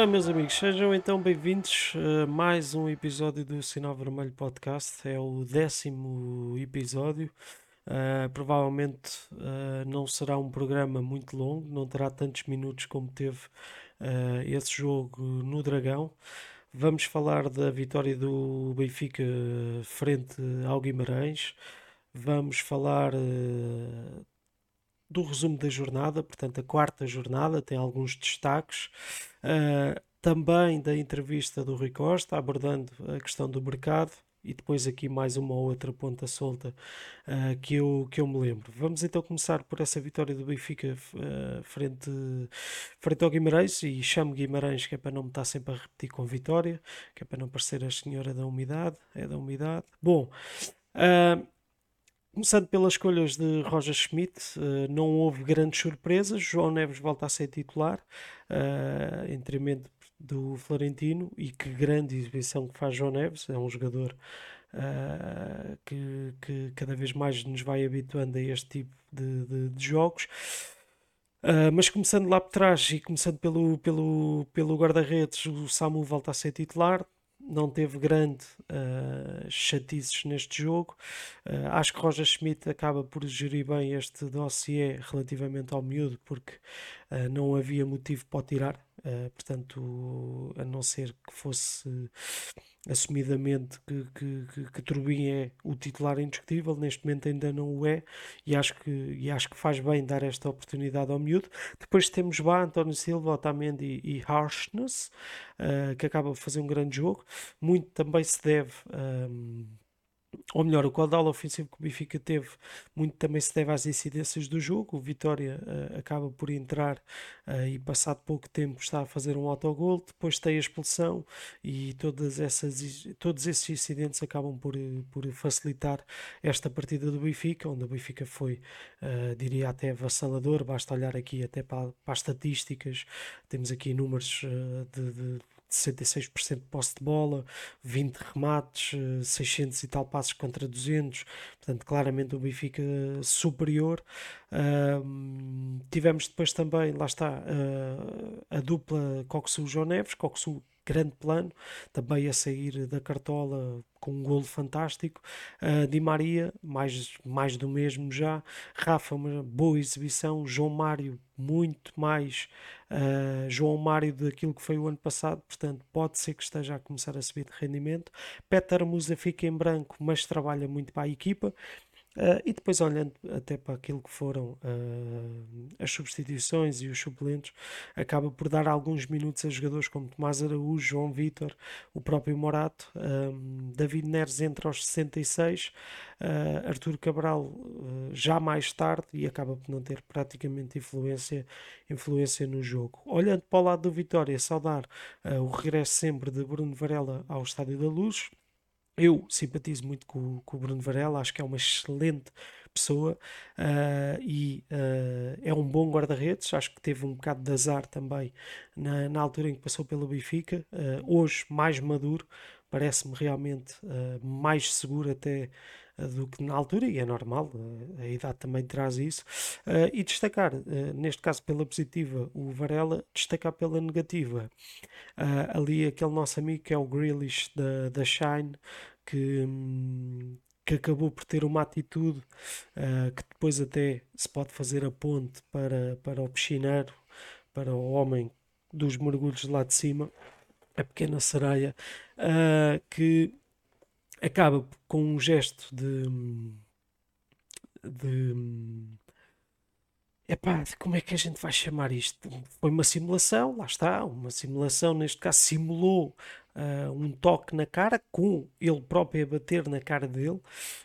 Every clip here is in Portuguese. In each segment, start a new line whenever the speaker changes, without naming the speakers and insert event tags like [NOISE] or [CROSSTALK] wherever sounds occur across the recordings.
Ora, meus amigos, sejam então bem-vindos a mais um episódio do Sinal Vermelho Podcast. É o décimo episódio. Uh, provavelmente uh, não será um programa muito longo, não terá tantos minutos como teve uh, esse jogo no Dragão. Vamos falar da vitória do Benfica frente ao Guimarães. Vamos falar do resumo da jornada, portanto, a quarta jornada tem alguns destaques. Uh, também da entrevista do Rui Costa, abordando a questão do mercado e depois aqui mais uma ou outra ponta solta uh, que, eu, que eu me lembro. Vamos então começar por essa vitória do Benfica uh, frente, frente ao Guimarães e chamo Guimarães que é para não me estar sempre a repetir com vitória, que é para não parecer a senhora da umidade, é da umidade. Bom, uh, Começando pelas escolhas de Roger Schmidt, uh, não houve grandes surpresas. João Neves volta a ser titular, em detrimento do Florentino, e que grande exibição que faz João Neves. É um jogador uh, que, que, cada vez mais nos vai habituando a este tipo de, de, de jogos. Uh, mas começando lá por trás e começando pelo, pelo, pelo guarda-redes, o Samu volta a ser titular não teve grande uh, chatices neste jogo. Uh, acho que Roger Schmidt acaba por gerir bem este dossiê relativamente ao miúdo, porque uh, não havia motivo para o tirar. Portanto, a não ser que fosse assumidamente que, que, que, que Turbin é o titular indiscutível, neste momento ainda não o é, e acho que, e acho que faz bem dar esta oportunidade ao miúdo. Depois temos Bá, António Silva, Otamendi e Harshness, uh, que acaba de fazer um grande jogo. Muito também se deve. Um, ou melhor, o caudal ofensivo que o Benfica teve muito também se deve às incidências do jogo. O Vitória uh, acaba por entrar uh, e, passado pouco tempo, está a fazer um autogol. Depois tem a expulsão e todas essas, todos esses incidentes acabam por, por facilitar esta partida do Benfica, onde o Benfica foi, uh, diria, até avassalador. Basta olhar aqui até para, para as estatísticas. Temos aqui números de, de 66% de posse de bola, 20 remates, 600 eh, e tal passos contra 200, portanto, claramente o Benfica superior. Uh, tivemos depois também, lá está, uh, a dupla Coxu-João Neves, Coxu grande plano, também a sair da cartola com um golo fantástico. Uh, Di Maria, mais, mais do mesmo já. Rafa, uma boa exibição. João Mário, muito mais uh, João Mário daquilo que foi o ano passado, portanto, pode ser que esteja a começar a subir de rendimento. Peter Musa fica em branco, mas trabalha muito para a equipa. Uh, e depois, olhando até para aquilo que foram uh, as substituições e os suplentes, acaba por dar alguns minutos a jogadores como Tomás Araújo, João Vitor, o próprio Morato, um, David Neres entra aos 66, uh, Artur Cabral já mais tarde e acaba por não ter praticamente influência, influência no jogo. Olhando para o lado do Vitória, saudar o regresso sempre de Bruno Varela ao Estádio da Luz eu simpatizo muito com, com, o Bruno Varela, acho que é uma excelente pessoa uh, e uh, é um bom guarda-redes. Acho que teve um bocado de azar também na, na altura em que passou pelo Benfica. Uh, hoje, mais maduro, parece-me realmente mais seguro até do que na altura, e é normal, a idade também traz isso. e destacar, neste caso pela positiva, o Varela, destacar pela negativa. ali aquele nosso amigo que é o Grealish da, da Shine, que, que acabou por ter uma atitude uh, que depois até se pode fazer a ponte para, para o piscineiro, para o homem dos mergulhos lá de cima, a pequena sereia, uh, que acaba com um gesto de. de Epá, como é que a gente vai chamar isto? Foi uma simulação, lá está, uma simulação, neste caso simulou uh, um toque na cara, com ele próprio a bater na cara dele,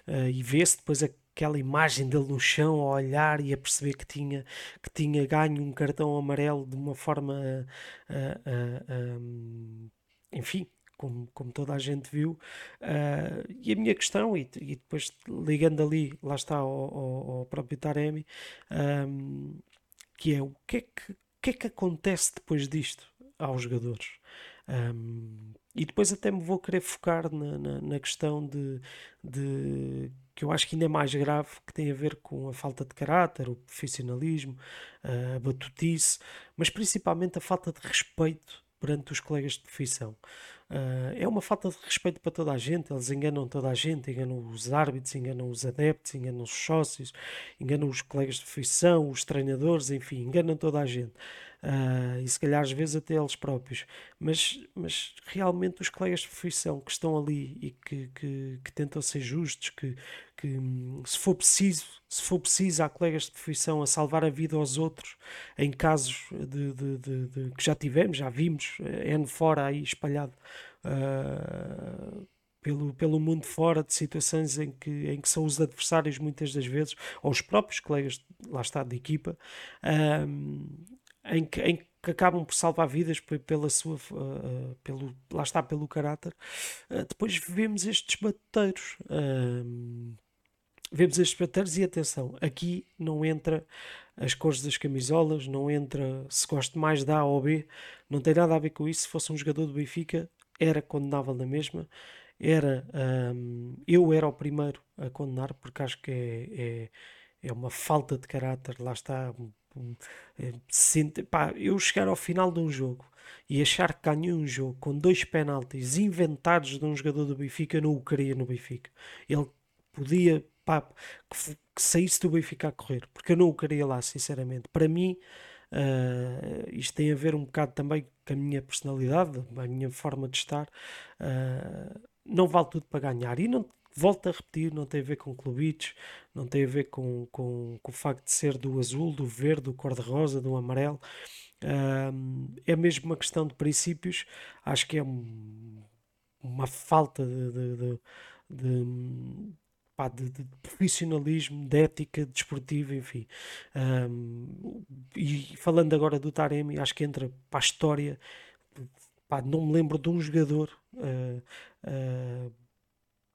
uh, e vê-se depois aquela imagem dele no chão a olhar e a perceber que tinha, que tinha ganho um cartão amarelo de uma forma, uh, enfim, como, como toda a gente viu. Uh, e a minha questão, e, e, depois ligando ali, lá está, ao, próprio Taremi, um, que é o que é que, que é que acontece depois disto aos jogadores? Um, e depois até me vou querer focar na, na, na, questão de, de que eu acho que ainda é mais grave, que tem a ver com a falta de caráter, o profissionalismo, a batutice, mas principalmente a falta de respeito perante os colegas de profissão. Uh, é uma falta de respeito para toda a gente, eles enganam toda a gente, enganam os árbitros, enganam os adeptos, enganam os sócios, enganam os colegas de profissão, os treinadores, enfim, enganam toda a gente. Uh, e se calhar às vezes até eles próprios, mas, mas realmente os colegas de profissão que estão ali e que, que, que tentam ser justos, que, que se for preciso, se for preciso, há colegas de profissão a salvar a vida aos outros em casos de, de, de, de que já tivemos, já vimos, é fora aí espalhado. Uh, pelo, pelo mundo fora de situações em que, em que são os adversários muitas das vezes, ou os próprios colegas, lá está, de equipa, em que, em que acabam por salvar vidas pela sua, uh, pelo, lá está, pelo caráter. Uh, depois vemos estes bateiros. Uh, vemos estes bateiros e atenção, aqui não entra as cores das camisolas, não entra se gosto mais da A ou B, não tem nada a ver com isso. Se fosse um jogador do Benfica, era condenável na mesma. Era, um, eu era o primeiro a condenar, porque acho que é, é, é uma falta de caráter, lá está, é, pá, eu chegar ao final de um jogo e achar que ganhei um jogo com dois penaltis inventados de um jogador do Benfica, eu não o queria no Benfica. Ele podia pá, que, que, saísse do Benfica a correr, porque eu não o queria lá, sinceramente. Para mim, uh, isto tem a ver um bocado também com a minha personalidade, a minha forma de estar. Uh, não vale tudo para ganhar. E não, volto a repetir, não tem a ver com clubites, não tem a ver com, com, com o facto de ser do azul, do verde, do cor-de-rosa, do amarelo. é mesmo uma questão de princípios. Acho que é um, uma falta de, de, de, de Pá, de, de, profissionalismo, de ética desportiva, enfim. Um, e falando agora do Taremi, acho que entra para a história. Pá, não me lembro de um jogador uh, uh,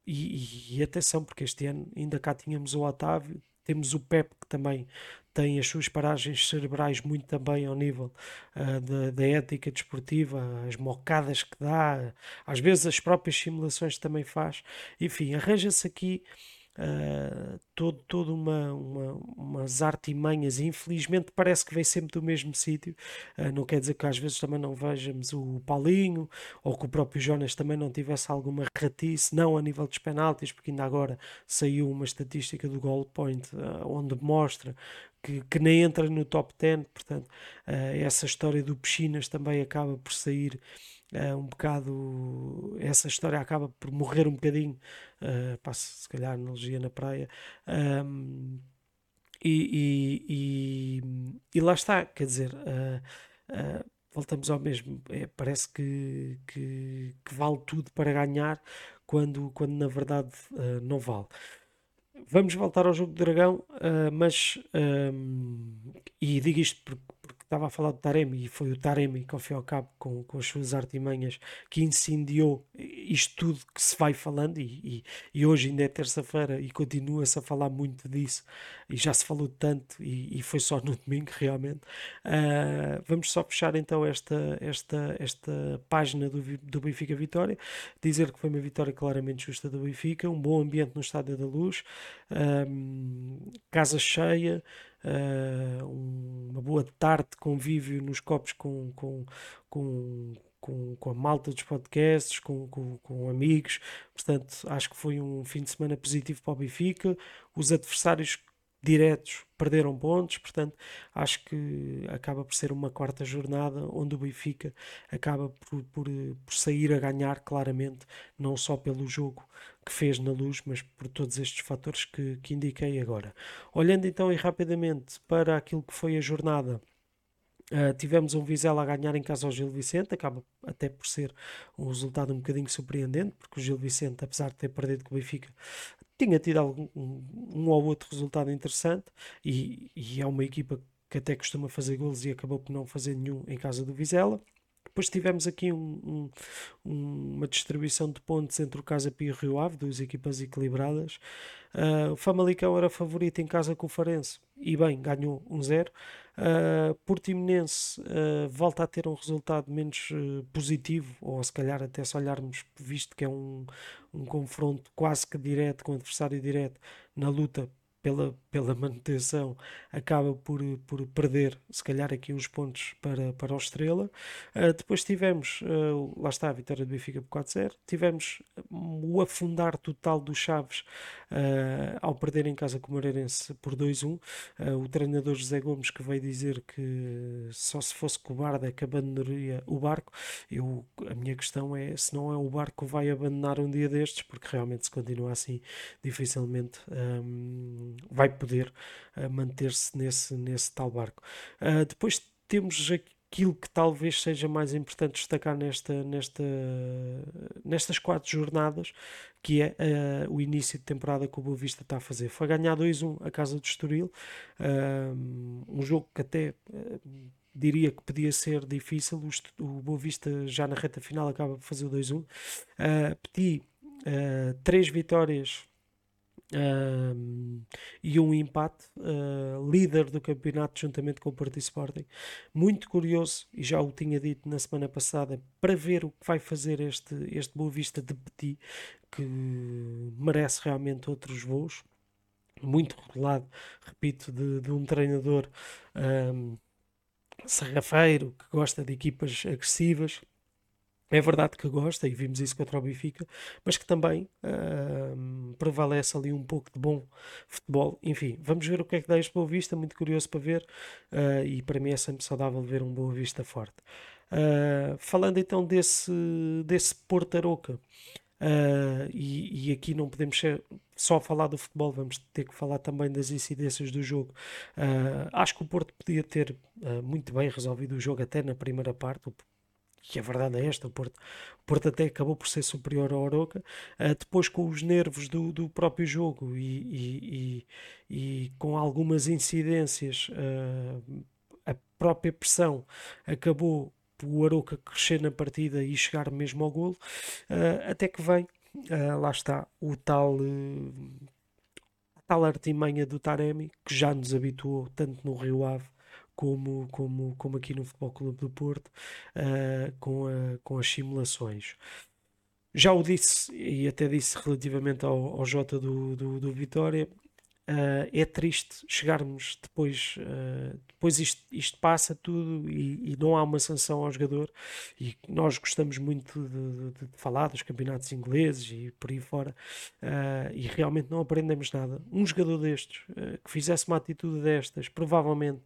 e, e, atenção, porque este ano ainda cá tínhamos o Otávio, temos o Pep que também tem as suas paragens cerebrais muito também ao nível uh, da, da, ética desportiva, as mocadas que dá, às vezes as próprias simulações também faz. Enfim, arranja-se aqui uh, todo, todo uma, uma, umas artimanhas infelizmente parece que vem sempre do mesmo sítio. Uh, não quer dizer que às vezes também não vejamos o Paulinho ou que o próprio Jonas também não tivesse alguma ratice, não a nível dos penaltis, porque ainda agora saiu uma estatística do Goal Point uh, onde mostra que, que, nem entra no top 10, portanto, essa história do Piscinas também acaba por sair é um bocado essa história acaba por morrer um bocadinho uh, passo se calhar analogia na praia. Um, e, e, e, e, lá está quer dizer uh, uh, voltamos ao mesmo. É, parece que, que, que, vale tudo para ganhar quando, quando na verdade não vale. Vamos voltar ao jogo do dragão mas um, e digo isto porque estava a falar do Taremi e foi o Taremi que ao fim e ao cabo com, com as suas artimanhas que incendiou isto tudo que se vai falando e, e, e hoje ainda é terça-feira e continua-se a falar muito disso e já se falou tanto e, e foi só no [LAUGHS] domingo realmente. Uh, vamos só fechar então esta, esta, esta página do, do Benfica Vitória. Dizer que foi uma vitória claramente justa do Benfica um bom ambiente no Estádio da Luz um, ah, casa cheia uh, uma boa tarde de convívio nos copos com, com, com, com, com a malta dos podcasts, com, com, com, amigos. Portanto, acho que foi um fim de semana positivo para o Benfica. Os adversários diretos perderam pontos, portanto, acho que acaba por ser uma quarta jornada onde o Benfica acaba por, por, por sair a ganhar claramente, não só pelo jogo que fez na luz, mas por todos estes fatores que, que indiquei agora. Olhando então e rapidamente para aquilo que foi a jornada. Uh, tivemos um Vizela a ganhar em casa ao Gil Vicente, acaba até por ser um resultado um bocadinho surpreendente, porque o Gil Vicente, apesar de ter perdido com o Benfica, tinha tido algum, um, ou outro resultado interessante e, e é uma equipa que até costuma fazer golos e acabou por não fazer nenhum em casa do Vizela. Depois tivemos aqui um, um, uma distribuição de pontos entre o Casa Pia e o Rio Ave, duas equipas equilibradas. Uh, o Famalicão era favorito em casa com o Farense e bem, ganhou 1-0. Uh, Portimonense uh, volta a ter um resultado menos uh, positivo, ou se calhar até se olharmos, visto que é um, um confronto quase que direto com o adversário direto, na luta pela, pela manutenção, acaba por, por perder, se calhar, aqui uns pontos para, para o Estrela. Uh, depois tivemos, uh, lá está, a vitória do Benfica por 4-0. Tivemos o afundar total dos Chaves uh, ao perder em casa com o Moreirense por 2-1. o treinador José Gomes que veio dizer que só se fosse cobarde é que abandonaria o barco. Eu, a minha questão é se não é o barco que vai abandonar um dia destes, porque realmente se continua assim, dificilmente. Um, vai poder uh, manter-se nesse, nesse tal barco. Uh, depois temos aquilo que talvez seja mais importante destacar nesta, nesta, nestas quatro jornadas, que é uh, o início de temporada que o Boa Vista está a fazer. Foi ganhar 2-1 a casa do Estoril, uh, um jogo que até uh, diria que podia ser difícil, o, o Boa Vista já na reta final acaba por fazer o 2-1. Uh, pedi três vitórias e um empate, uh, líder do campeonato juntamente com o Porto Sporting. Muito curioso, e já o tinha dito na semana passada, para ver o que vai fazer este, este Boa Vista de Petit, que merece realmente outros voos. Muito rolado, repito, de, de um treinador um, sarrafeiro que gosta de equipas agressivas é verdade que gosta, e vimos isso contra o Benfica, mas que também uh, prevalece ali um pouco de bom futebol. Enfim, vamos ver o que é que dá este Boa Vista, muito curioso para ver, uh, e para mim é sempre saudável ver um Boa Vista forte. Uh, falando então desse, desse Porto Aroca, e, e, aqui não podemos ser, só falar do futebol, vamos ter que falar também das incidências do jogo. acho que o Porto podia ter muito bem resolvido o jogo até na primeira parte. O que a verdade é esta, o Porto, o Porto até acabou por ser superior ao Oroca, uh, depois com os nervos do, do próprio jogo e, e, e, e com algumas incidências, uh, a própria pressão acabou o Aroca crescer na partida e chegar mesmo ao golo, uh, até que vem, lá está, o tal tal artimanha do Taremi, que já nos habituou tanto no Rio Ave como, como, como aqui no Futebol Clube do Porto, uh, com, a, com as simulações. Já o disse, e até disse relativamente ao, ao Jota do, do, do Vitória, Uh, é triste chegarmos depois, uh, depois isto, isto, passa tudo e, e, não há uma sanção ao jogador. E nós gostamos muito de, de, de falar dos campeonatos ingleses e por aí fora, uh, e realmente não aprendemos nada. Um jogador destes que fizesse uma atitude destas, provavelmente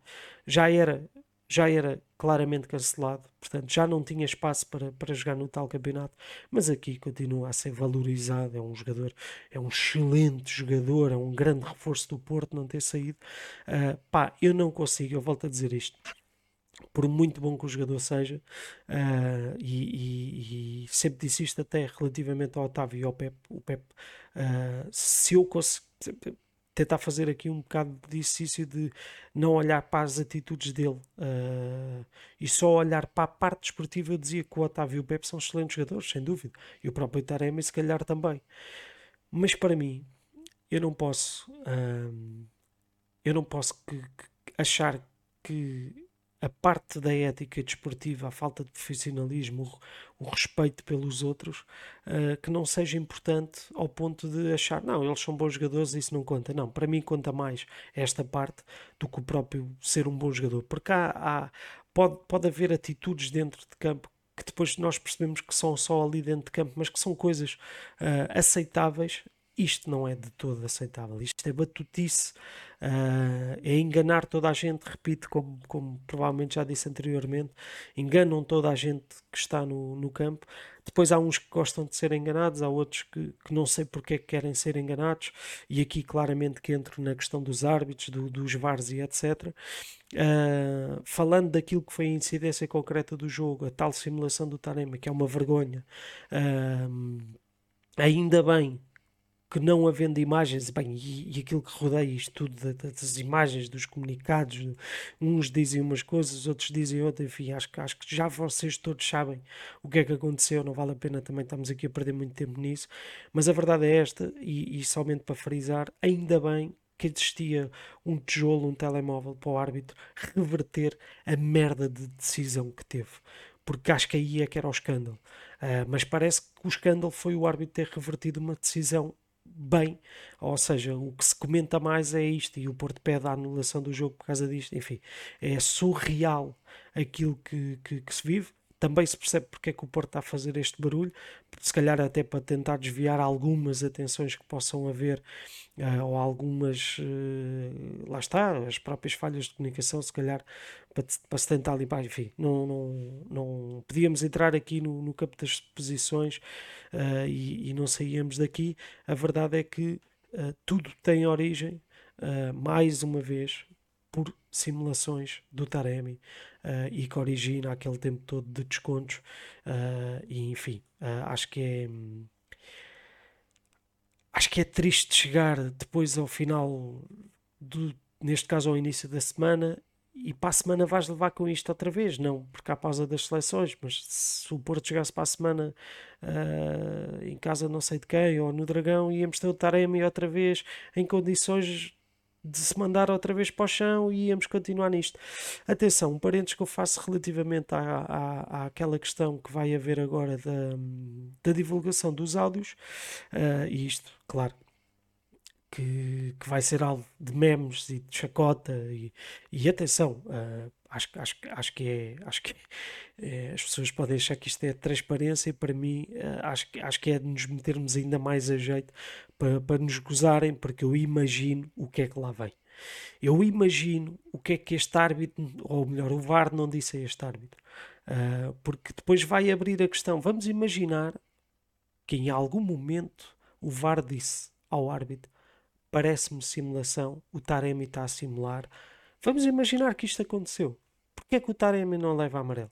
já era já era claramente cancelado, portanto já não tinha espaço para, para jogar no tal campeonato, mas aqui continua a ser valorizado, é um jogador, é um excelente jogador, é um grande reforço do Porto não ter saído. Uh, pá, eu não consigo, eu volto a dizer isto. Por muito bom que o jogador seja, uh, e, e, e, sempre disse isto até relativamente ao Otávio e ao Pep, o Pep, uh, se eu conseguir tentar fazer aqui um bocado de exercício de não olhar para as atitudes dele uh, e só olhar para a parte desportiva. Eu dizia que o Otávio e o Pepe são excelentes jogadores, sem dúvida, e o próprio Taremi, se calhar também. Mas para mim, eu não posso, uh, eu não posso que, que achar que a parte da ética desportiva, a falta de profissionalismo, o, o respeito pelos outros, uh, que não seja importante ao ponto de achar, não, eles são bons jogadores e isso não conta. Não, para mim conta mais esta parte do que o próprio ser um bom jogador. Porque há, há pode, pode haver atitudes dentro de campo que depois nós percebemos que são só ali dentro de campo, mas que são coisas uh, aceitáveis isto não é de todo aceitável. Isto é batutice, uh, é enganar toda a gente. Repito, como, como provavelmente já disse anteriormente, enganam toda a gente que está no, no campo. Depois há uns que gostam de ser enganados, há outros que, que não sei porque é que querem ser enganados, e aqui claramente que entro na questão dos árbitros, do, dos VARs e etc. Uh, ah, falando daquilo que foi a incidência concreta do jogo, a tal simulação do Tarema, que é uma vergonha, uh, ainda bem que não havendo imagens, bem, e, e aquilo que rodeia isto tudo, das imagens, dos comunicados, uns dizem umas coisas, outros dizem outras, enfim, acho, acho que já vocês todos sabem o que é que aconteceu, não vale a pena também estamos aqui a perder muito tempo nisso, mas a verdade é esta, e, e somente para frisar, ainda bem que existia um tijolo, um telemóvel para o árbitro reverter a merda de decisão que teve porque acho que aí é que era o escândalo. Uh, mas parece que o escândalo foi o árbitro ter revertido uma decisão bem, ou seja, o que se comenta mais é isto, e o Porto pede a anulação do jogo por causa disto, enfim, é surreal aquilo que, que, que se vive. Também se percebe porque é que o Porto está a fazer este barulho, se calhar até para tentar desviar algumas atenções que possam haver uh, ou algumas, uh, lá está, as próprias falhas de comunicação, se calhar para, para se tentar limpar, enfim, não, não, não podíamos entrar aqui no, no campo das posições uh, e, e, não saíamos daqui. A verdade é que tudo tem origem, mais uma vez, por simulações do Taremi uh, e que origina aquele tempo todo de descontos uh, e enfim, uh, acho que é acho que é triste chegar depois ao final do, neste caso ao início da semana e para a semana vais levar com isto outra vez, não porque há pausa das seleções, mas se o Porto chegasse para a semana em casa não sei de quem, ou no Dragão, íamos ter o Taremi outra vez em condições de se mandar outra vez para o chão e íamos continuar nisto. Atenção, um parênteses que eu faço relativamente à, à, àquela questão que vai haver agora da, da divulgação dos áudios, uh, e isto, claro, que, que vai ser alvo de memes e de chacota e, e atenção, uh, acho, acho, acho que é, acho que é, as pessoas podem achar que isto é transparência e para mim uh, acho, acho que é de nos metermos ainda mais a jeito para, para nos gozarem, porque eu imagino o que é que lá vem. Eu imagino o que é que este árbitro, ou melhor, o VAR não disse a este árbitro, uh, porque depois vai abrir a questão. Vamos imaginar que em algum momento o VAR disse ao árbitro parece-me simulação, o Taremi está a simular. Vamos imaginar que isto aconteceu. Porquê é que o Taremi não leva amarelo?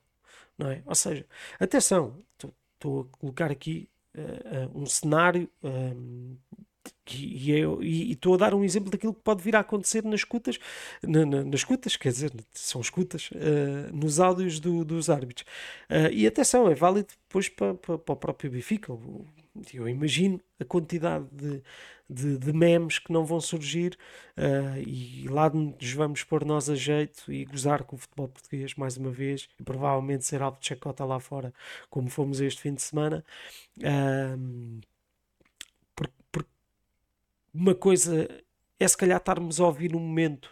Não é? Ou seja, atenção, estou a colocar aqui uh, um cenário um, e estou a dar um exemplo daquilo que pode vir a acontecer nas escutas, na, na, nas escutas, quer dizer, são escutas, uh, nos áudios do, dos árbitros. Uh, e atenção, é válido depois para, para, para o próprio Benfica. Eu imagino a quantidade de, de, de memes que não vão surgir uh, e lá nos vamos pôr nós a jeito e gozar com o futebol português mais uma vez e provavelmente ser algo de chacota lá fora, como fomos este fim de semana. Uh, uma coisa é se calhar estarmos a ouvir no momento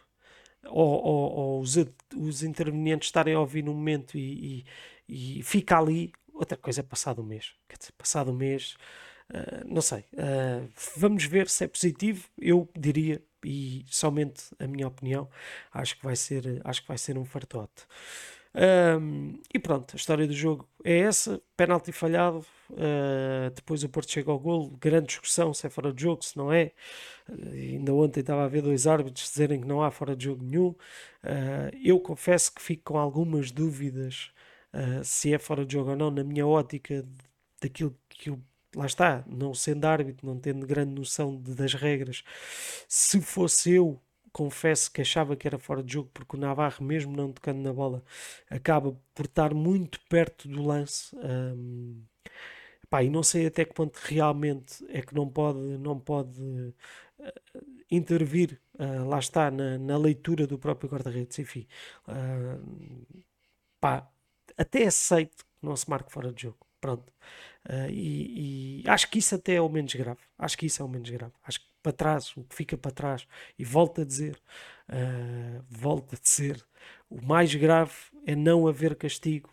ou, ou, ou os, os, intervenientes estarem a ouvir no momento e, e, e fica ali. Outra coisa é passado um mês. Quer dizer, passado um mês ah, não sei. Uh, vamos ver se é positivo. Eu diria, e somente a minha opinião, acho que vai ser, acho que vai ser um fartote. Um, e pronto, a história do jogo é essa: penalti falhado. Uh, depois o Porto chega ao golo. Grande discussão se é fora de jogo, se não é. ainda ontem estava a ver dois árbitros dizerem que não há fora de jogo nenhum. eu confesso que fico com algumas dúvidas se é fora de jogo ou não, na minha ótica daquilo que eu lá está, não sendo árbitro, não tendo grande noção de, das regras, se fosse eu, confesso que achava que era fora de jogo, porque o Navarro, mesmo não tocando na bola, acaba por estar muito perto do lance. Um, pá, e não sei até que ponto realmente é que não pode, não pode uh, intervir, uh, lá está, na, na, leitura do próprio guarda-redes, enfim. Uh, pá, até aceito que não se marque fora de jogo. Pronto. Uh, e, e, acho que isso até é o menos grave. Acho que isso é o menos grave. Acho que para trás, o que fica para trás, e volto a dizer, uh, a dizer, o mais grave é não haver castigo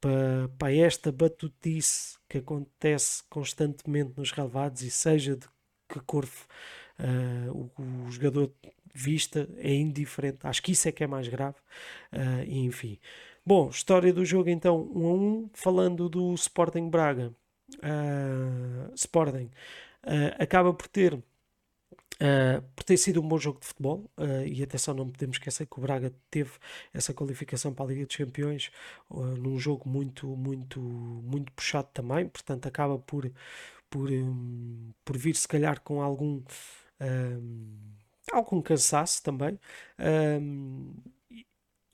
para, para esta batutice que acontece constantemente nos relevados e seja de que cor uh, o, o, jogador vista é indiferente. Acho que isso é que é mais grave. e enfim. Bom, história do jogo então 1 a 1, falando do Sporting Braga. Uh, Sporting uh, acaba por ter Uh, por ter sido um bom jogo de futebol, uh, e atenção, não podemos esquecer que o Braga teve essa qualificação para a Liga dos Campeões uh, num jogo muito, muito, muito puxado também, portanto, acaba por, por, um, por vir se calhar com algum, um, algum cansaço também. Um,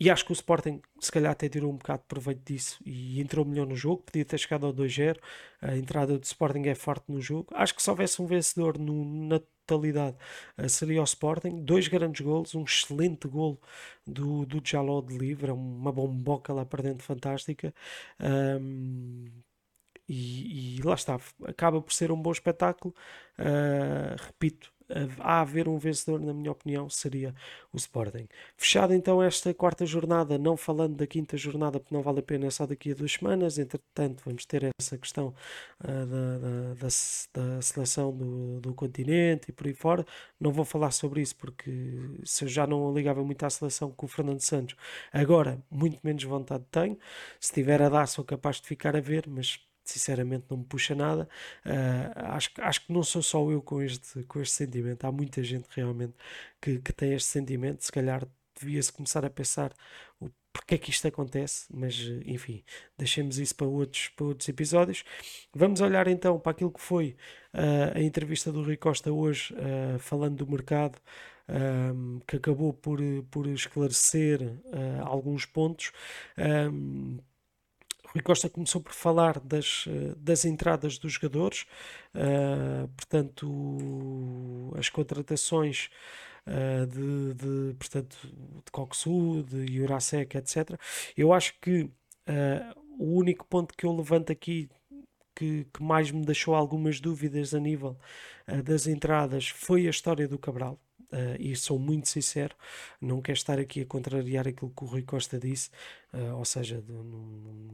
e acho que o Sporting, se calhar, até tirou um bocado de proveito disso e entrou melhor no jogo. Podia ter chegado ao 2-0. A entrada do Sporting é forte no jogo. Acho que se houvesse um vencedor no, na totalidade, uh, seria o Sporting. Dois grandes golos, um excelente golo do, do Jaló de livre, uma bomboca lá para dentro fantástica. Um, E, e lá está, acaba por ser um bom espetáculo. Uh, repito, a haver um vencedor, na minha opinião, seria o Sporting. Fechada então esta quarta jornada, não falando da quinta jornada, porque não vale a pena, é só daqui a duas semanas. Entretanto, vamos ter essa questão uh, da, da, da, seleção do, do continente e por aí fora. Não vou falar sobre isso, porque se eu já não ligava muito à seleção com o Fernando Santos, agora muito menos vontade tenho. Se tiver a dar, sou capaz de ficar a ver, mas sinceramente não me puxa nada. Uh, acho, acho que não sou só eu com este, com este sentimento, há muita gente realmente que, que tem este sentimento. Se calhar devia-se começar a pensar o porque é que isto acontece, mas enfim, deixemos isso para outros, para outros episódios. Vamos olhar então para aquilo que foi uh, a entrevista do Rui Costa hoje, uh, falando do mercado, um, que acabou por, por esclarecer uh, alguns pontos. Um, Rui Costa começou por falar das, eh, das entradas dos jogadores, uh, portanto, as contratações uh, de, de, portanto, de Coxu, de Jurasek, etc. Eu acho que uh, o único ponto que eu levanto aqui que, que mais me deixou algumas dúvidas a nível das entradas foi a história do Cabral. Uh, e sou muito sincero, não quero estar aqui a contrariar aquilo que o Rui Costa disse, uh, ou seja, não,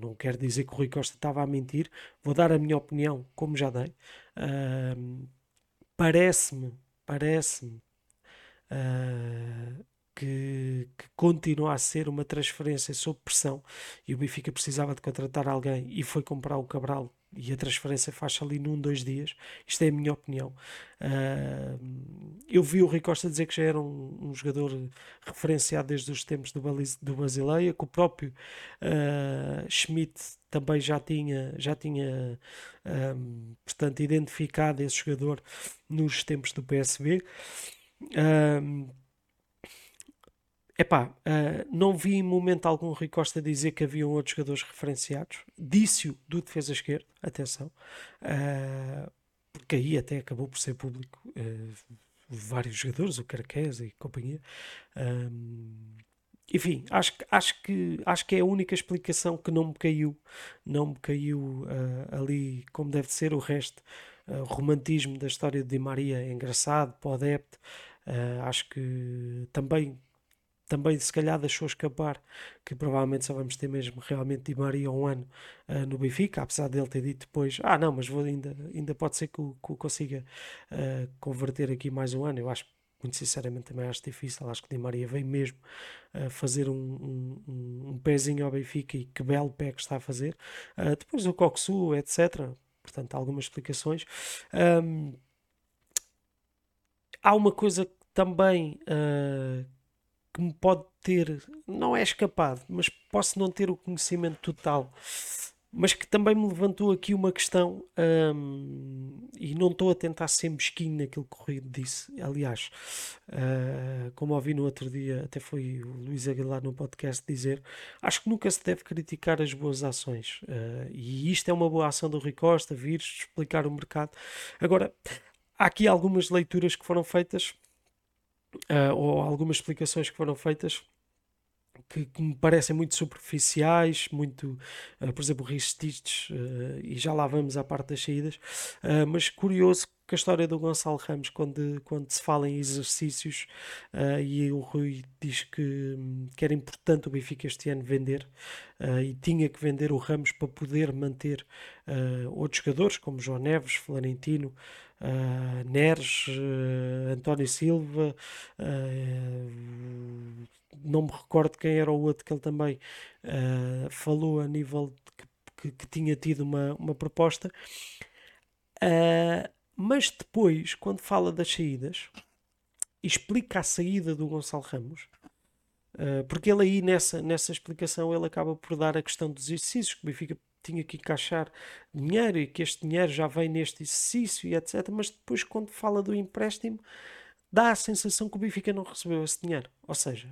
não quero dizer que o Rui Costa estava a mentir, vou dar a minha opinião, como já dei. Uh, parece-me, parece-me que, que, continua a ser uma transferência sob pressão e o Benfica precisava de contratar alguém e foi comprar o Cabral e a transferência faz ali num, dois dias. Isto é a minha opinião. Uh, eu vi o Rui Costa dizer que já era um, um jogador referenciado desde os tempos do, do Basileia, que o próprio uh, Schmidt também já tinha, já tinha um, portanto, identificado esse jogador nos tempos do. Um, Epá, uh, não vi em momento algum Rui Costa dizer que haviam outros jogadores referenciados. Disse-o do defesa esquerdo, atenção, uh, porque aí até acabou por ser público. Uh, vários jogadores, o Carquez e companhia. enfim, acho, acho, que, acho que é a única explicação que não me caiu, não me caiu ali como deve ser o resto. romantismo da história de Di Maria é engraçado, para o adepto. acho que também também se calhar deixou escapar que provavelmente só vamos ter mesmo realmente Di Maria um ano uh, no Benfica, apesar dele ter dito depois, ah não, mas vou ainda, ainda pode ser que o, que o consiga uh, converter aqui mais um ano, eu acho muito sinceramente também acho difícil, acho que Di Maria vem mesmo uh, fazer um, um, um, pezinho ao Benfica e que belo pé que está a fazer, depois o Coxu, etc, portanto algumas explicações. Há uma coisa também que me pode ter, não é escapado, mas posso não ter o conhecimento total, mas que também me levantou aqui uma questão hum, e não estou a tentar ser mesquinho naquilo que o Rui disse. Aliás, uh, como ouvi no outro dia, até foi o Luís Aguilar no podcast dizer: acho que nunca se deve criticar as boas ações, uh, e isto é uma boa ação do Rui Costa, vir explicar o mercado. Agora, há aqui algumas leituras que foram feitas uh, ou algumas explicações que foram feitas que, que, me parecem muito superficiais, muito, uh, por exemplo, Ristites, uh, e já lá vamos à parte das saídas, uh, mas curioso que a história do Gonçalo Ramos, quando, quando se fala em exercícios, e o Rui diz que, que era importante o Benfica este ano vender, e tinha que vender o Ramos para poder manter outros jogadores, como João Neves, Florentino, uh, Neres, uh, António Silva, uh, não me recordo quem era o outro que ele também falou a nível que, que, tinha tido uma, uma proposta. mas depois, quando fala das saídas, explica a saída do Gonçalo Ramos. Porque ele aí nessa, nessa explicação ele acaba por dar a questão dos exercícios que o Benfica tinha que encaixar dinheiro e que este dinheiro já vem neste exercício e etc. Mas depois, quando fala do empréstimo, dá a sensação que o Benfica não recebeu esse dinheiro. Ou seja,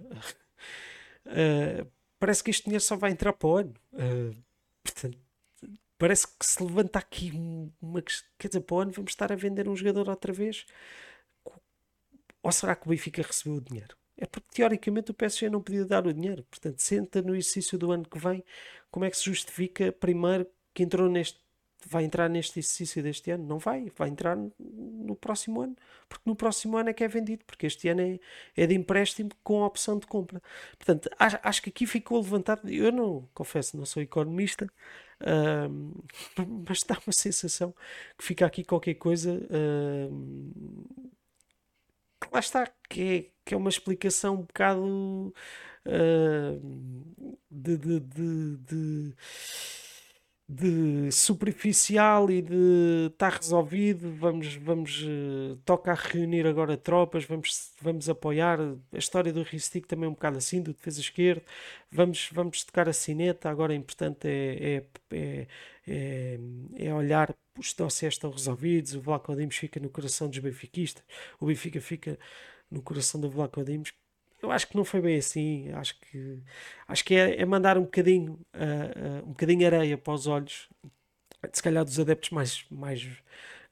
uh, [LAUGHS] parece que este dinheiro só vai entrar para o ano. Uh, portanto, parece que se levanta aqui uma. Quer dizer, para o ano vamos estar a vender um jogador outra vez. Ou será que o Benfica recebeu o dinheiro? É porque teoricamente o PSG não podia dar o dinheiro. Portanto, senta no exercício do ano que vem, como é que se justifica primeiro que entrou neste vai entrar neste exercício deste ano? Não vai, vai entrar no próximo ano, porque no próximo ano é que é vendido, porque este ano é, é de empréstimo com opção de compra. Portanto, acho, que aqui ficou levantado. Eu não, confesso, não sou economista, [LAUGHS] mas dá uma sensação que fica aqui qualquer coisa. Uh, lá está, que é, que é uma explicação um bocado uh, de, de, de, de de superficial e de está resolvido, vamos, vamos uh, toca a reunir agora tropas, vamos, vamos apoiar. A história do Ristic também é um bocado assim, do defesa esquerdo, vamos, vamos tocar a sineta, agora o importante é, é, é, é, é olhar os dossiers estão resolvidos, o Vlaco Dimos fica no coração dos benfiquistas, o Benfica fica no coração do Vlaco Dimos, eu acho que não foi bem assim. Acho que, acho que é, é mandar um bocadinho, uh, uh, um bocadinho areia para os olhos, se calhar dos adeptos mais, mais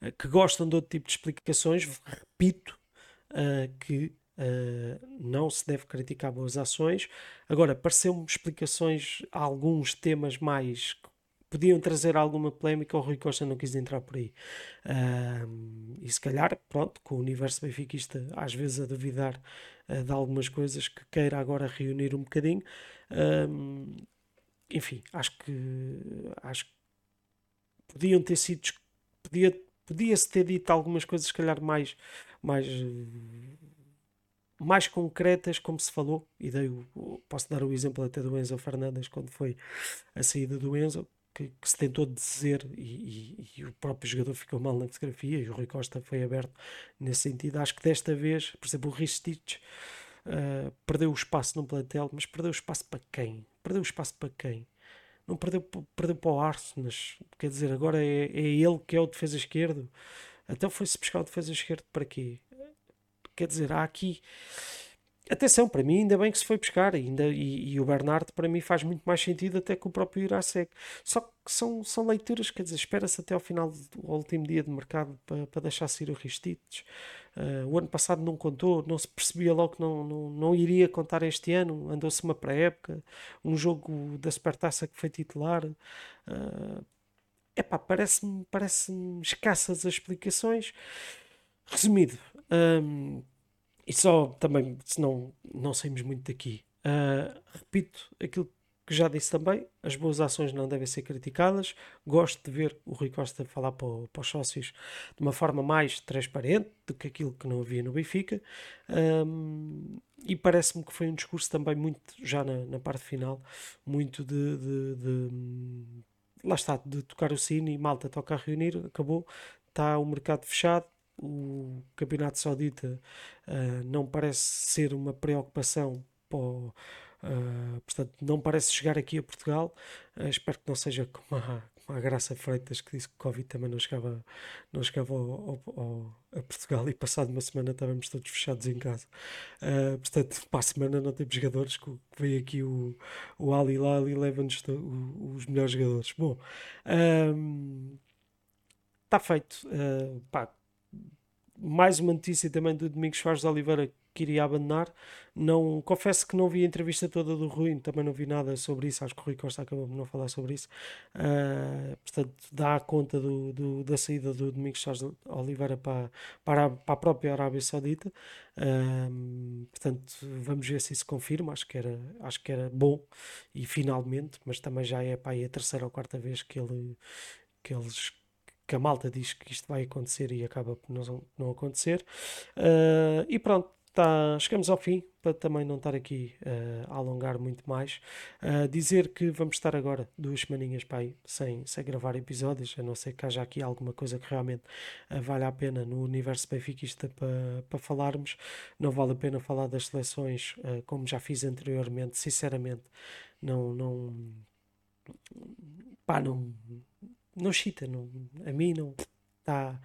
uh, que gostam de outro tipo de explicações. Repito que não se deve criticar boas ações. Agora, pareceu-me explicações a alguns temas mais podiam trazer alguma polémica, o Rui Costa não quis entrar por aí. Uh, e se calhar, pronto, com o universo benfiquista às vezes a duvidar uh, de algumas coisas que queira agora reunir um bocadinho. Uh, enfim, acho que acho que podiam ter sido podia, podia-se ter dito algumas coisas se calhar mais mais mais concretas, como se falou, e o, posso dar o exemplo até do Enzo Fernandes quando foi a saída do Enzo, que, que, se tentou dizer e, e, e, o próprio jogador ficou mal na fotografia e o Rui Costa foi aberto nesse sentido. Acho que desta vez, por exemplo, o Ristich uh, perdeu o espaço no plantel, mas perdeu o espaço para quem? Perdeu o espaço para quem? Não perdeu, perdeu para o Arsenal, quer dizer, agora é, é ele que é o defesa esquerdo. Então foi-se buscar o defesa esquerdo para quê? Quer dizer, há aqui Atenção, para mim ainda bem que se foi buscar ainda, e, e o Bernardo para mim faz muito mais sentido até que o próprio Irasek. Só que são, são leituras, quer dizer, espera-se até ao final do último dia de mercado para, para deixar sair o Ristites. Uh, o ano passado não contou, não se percebia logo que não, não, não iria contar este ano, andou-se uma pré-época, um jogo da Supertaça que foi titular. Uh, epá, parece-me parece escassas as explicações. Resumido, um, e só também, senão não saímos muito daqui. Uh, repito aquilo que já disse também: as boas ações não devem ser criticadas. Gosto de ver o Rui Costa falar para, para os sócios de uma forma mais transparente do que aquilo que não havia no Benfica. Um, e parece-me que foi um discurso também muito, já na, na parte final, muito de, de, de, lá está, de tocar o sino e malta toca a reunir, acabou, está o mercado fechado, o Campeonato Saudita uh, não parece ser uma preocupação para o, Uh, portanto, não parece chegar aqui a Portugal. Uh, espero que não seja como a, como a Graça Freitas que disse que o Covid também não chegava, não chegava ao, ao, ao, a Portugal e passado uma semana estávamos todos fechados em casa. Portanto, [LAUGHS] para a semana não temos jogadores. Que, que veio aqui o, o Ali Lali e leva-nos os melhores jogadores. Bom, está feito. pá, mais uma notícia também do Domingos Soares de Oliveira que iria abandonar. Não, confesso que não vi a entrevista toda do Rui, também não vi nada sobre isso. Acho que o Rui Costa acabou por não falar sobre isso. Uh, portanto, dá conta do, do, da saída do Domingos Soares de Oliveira para, para, a, para a própria Arábia Saudita. Uh, portanto, vamos ver se isso confirma. Acho que, era, acho que era bom e finalmente, mas também já é para a terceira ou quarta vez que, ele, que eles que a malta diz que isto vai acontecer e acaba por não, não acontecer. Uh, e pronto, tá, chegamos ao fim, para também não estar aqui uh, a alongar muito mais. Uh, dizer que vamos estar agora duas semaninhas aí, sem, sem gravar episódios, a não ser que haja aqui alguma coisa que realmente uh, vale a pena no universo benfiquista para, para falarmos. Não vale a pena falar das seleções, como já fiz anteriormente, sinceramente, não. não pá, não não chita, não, a mim não está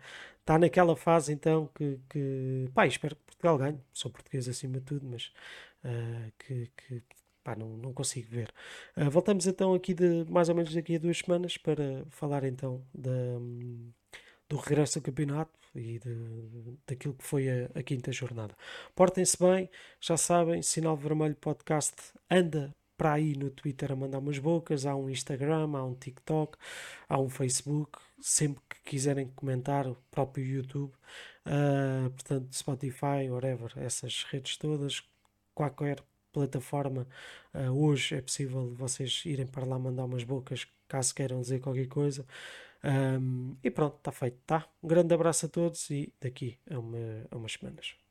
tá naquela fase então que, que pá, espero que Portugal ganhe, sou português acima de tudo, mas uh, que, que pá, não, não consigo ver. Uh, voltamos então aqui de mais ou menos daqui a duas semanas para falar então da, do regresso ao campeonato e de, daquilo que foi a, a quinta jornada. Portem-se bem, já sabem, Sinal Vermelho Podcast anda para aí no Twitter a mandar umas bocas, há um Instagram, há um TikTok, há um Facebook, sempre que quiserem comentar, o próprio YouTube, uh, portanto, Spotify, whatever, essas redes todas, qualquer plataforma, uh, hoje é possível vocês irem para lá mandar umas bocas caso queiram dizer qualquer coisa. Um, e pronto, está feito, tá? Um grande abraço a todos e daqui a, uma, a umas semanas.